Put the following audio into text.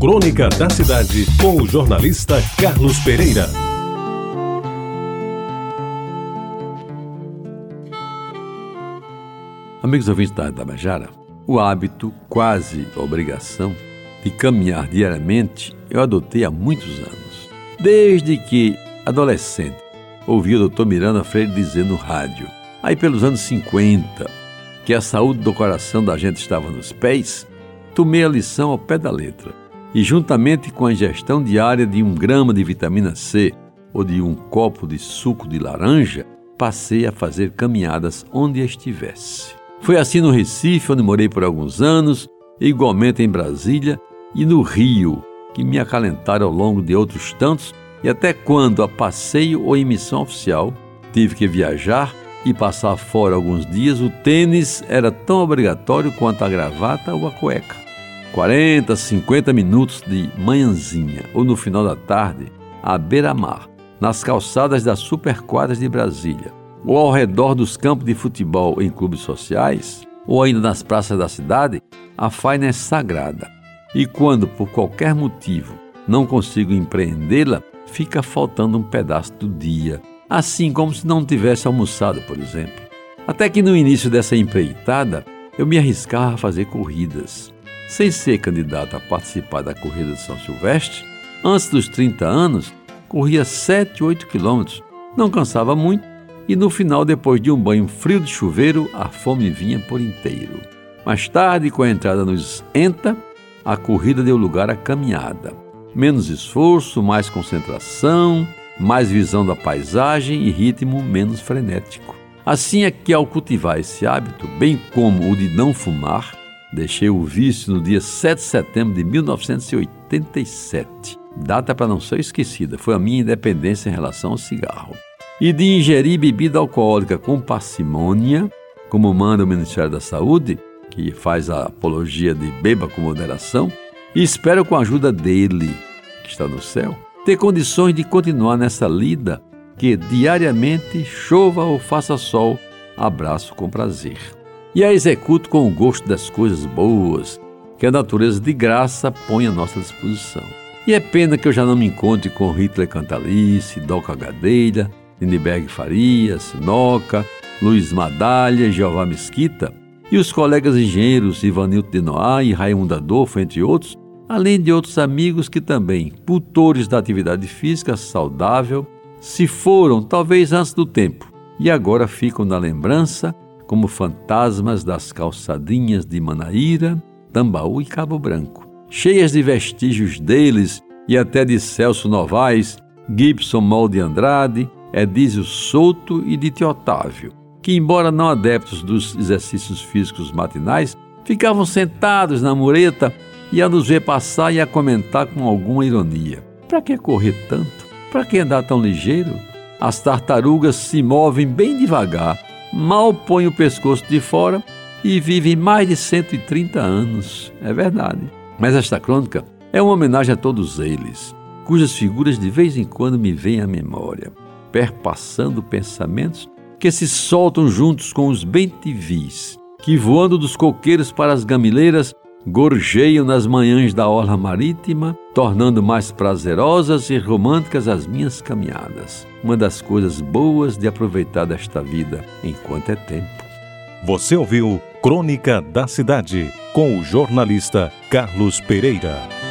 Crônica da Cidade, com o jornalista Carlos Pereira. Amigos ouvintes da Tabajara, o hábito, quase obrigação, de caminhar diariamente eu adotei há muitos anos. Desde que, adolescente, ouvi o Dr. Miranda Freire dizer no rádio, aí pelos anos 50, que a saúde do coração da gente estava nos pés, tomei a lição ao pé da letra e, juntamente com a ingestão diária de um grama de vitamina C ou de um copo de suco de laranja, passei a fazer caminhadas onde estivesse. Foi assim no Recife, onde morei por alguns anos, igualmente em Brasília e no Rio, que me acalentaram ao longo de outros tantos, e até quando, a passeio ou em missão oficial, tive que viajar e passar fora alguns dias, o tênis era tão obrigatório quanto a gravata ou a cueca. 40, 50 minutos de manhãzinha ou no final da tarde, à beira-mar, nas calçadas das superquadras de Brasília, ou ao redor dos campos de futebol em clubes sociais, ou ainda nas praças da cidade, a faina é sagrada. E quando, por qualquer motivo, não consigo empreendê-la, fica faltando um pedaço do dia, assim como se não tivesse almoçado, por exemplo. Até que no início dessa empreitada, eu me arriscava a fazer corridas. Sem ser candidato a participar da corrida de São Silvestre, antes dos 30 anos, corria 7, 8 quilômetros. Não cansava muito e no final, depois de um banho frio de chuveiro, a fome vinha por inteiro. Mais tarde, com a entrada nos ENTA, a corrida deu lugar à caminhada. Menos esforço, mais concentração, mais visão da paisagem e ritmo menos frenético. Assim é que, ao cultivar esse hábito, bem como o de não fumar, Deixei o vício no dia 7 de setembro de 1987. Data para não ser esquecida, foi a minha independência em relação ao cigarro. E de ingerir bebida alcoólica com parcimônia, como manda o Ministério da Saúde, que faz a apologia de beba com moderação, e espero com a ajuda dele, que está no céu, ter condições de continuar nessa lida que diariamente, chova ou faça sol, abraço com prazer e a executo com o gosto das coisas boas que a natureza de graça põe à nossa disposição. E é pena que eu já não me encontre com Hitler Cantalice, Doca Gadelha, Lindbergh Farias, Noca, Luiz Madalha, Jeová Mesquita e os colegas engenheiros Ivanildo de Noá e Raimundo Adolfo, entre outros, além de outros amigos que também, putores da atividade física saudável, se foram talvez antes do tempo e agora ficam na lembrança como fantasmas das calçadinhas de Manaíra, Tambaú e Cabo Branco, cheias de vestígios deles e até de Celso Novaes, Gibson Molde Andrade, Edísio Souto e de Teotávio, que, embora não adeptos dos exercícios físicos matinais, ficavam sentados na mureta e a nos ver passar e a comentar com alguma ironia. Para que correr tanto? Para que andar tão ligeiro? As tartarugas se movem bem devagar mal põe o pescoço de fora e vive mais de 130 anos. É verdade. Mas esta crônica é uma homenagem a todos eles, cujas figuras de vez em quando me vêm à memória, perpassando pensamentos que se soltam juntos com os bentivis, que voando dos coqueiros para as gamileiras gorjeiam nas manhãs da orla marítima, tornando mais prazerosas e românticas as minhas caminhadas. Uma das coisas boas de aproveitar desta vida enquanto é tempo. Você ouviu Crônica da Cidade com o jornalista Carlos Pereira.